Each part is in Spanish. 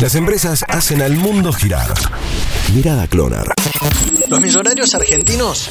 Las empresas hacen al mundo girar. Mirada Clonar. Los millonarios argentinos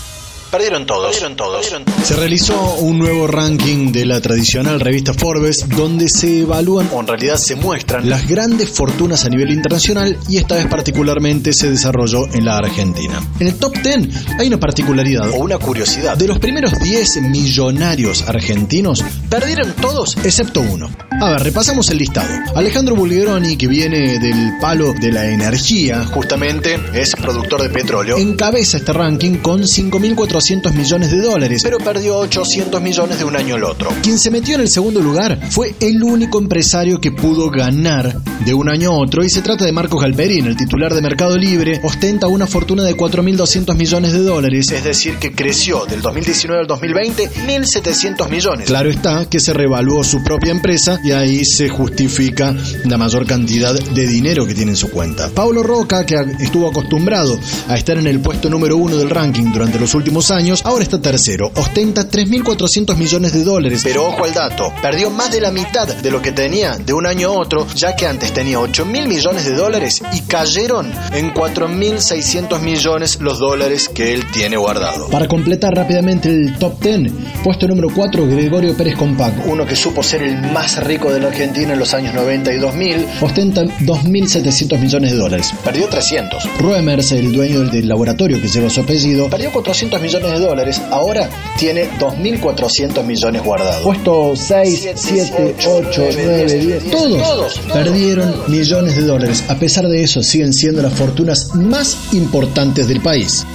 Perdieron todos. Perdieron todos. Se realizó un nuevo ranking de la tradicional revista Forbes donde se evalúan, o en realidad se muestran, las grandes fortunas a nivel internacional y esta vez particularmente se desarrolló en la Argentina. En el top 10 hay una particularidad o una curiosidad. De los primeros 10 millonarios argentinos, perdieron todos excepto uno. A ver, repasamos el listado. Alejandro Bulgeroni, que viene del palo de la energía, justamente es productor de petróleo, encabeza este ranking con 5.400 millones de dólares, pero perdió 800 millones de un año al otro. Quien se metió en el segundo lugar fue el único empresario que pudo ganar de un año a otro y se trata de Marcos Galperín, el titular de Mercado Libre, ostenta una fortuna de 4.200 millones de dólares, es decir, que creció del 2019 al 2020 1.700 millones. Claro está que se revaluó su propia empresa y ahí se justifica la mayor cantidad de dinero que tiene en su cuenta. Paulo Roca, que estuvo acostumbrado a estar en el puesto número uno del ranking durante los últimos años, ahora está tercero, ostenta 3.400 millones de dólares. Pero ojo al dato, perdió más de la mitad de lo que tenía de un año a otro, ya que antes tenía 8.000 millones de dólares y cayeron en 4.600 millones los dólares que él tiene guardado. Para completar rápidamente el top 10, puesto número 4, Gregorio Pérez Compac, uno que supo ser el más rico de la Argentina en los años 90 y 2000, ostenta 2.700 millones de dólares. Perdió 300. Ruemers, el dueño del laboratorio que lleva su apellido, perdió 400 millones de dólares, ahora tiene 2.400 millones guardados. Puesto 6, 7, 8, 9, 10, todos perdieron millones de dólares. A pesar de eso, siguen siendo las fortunas más importantes del país.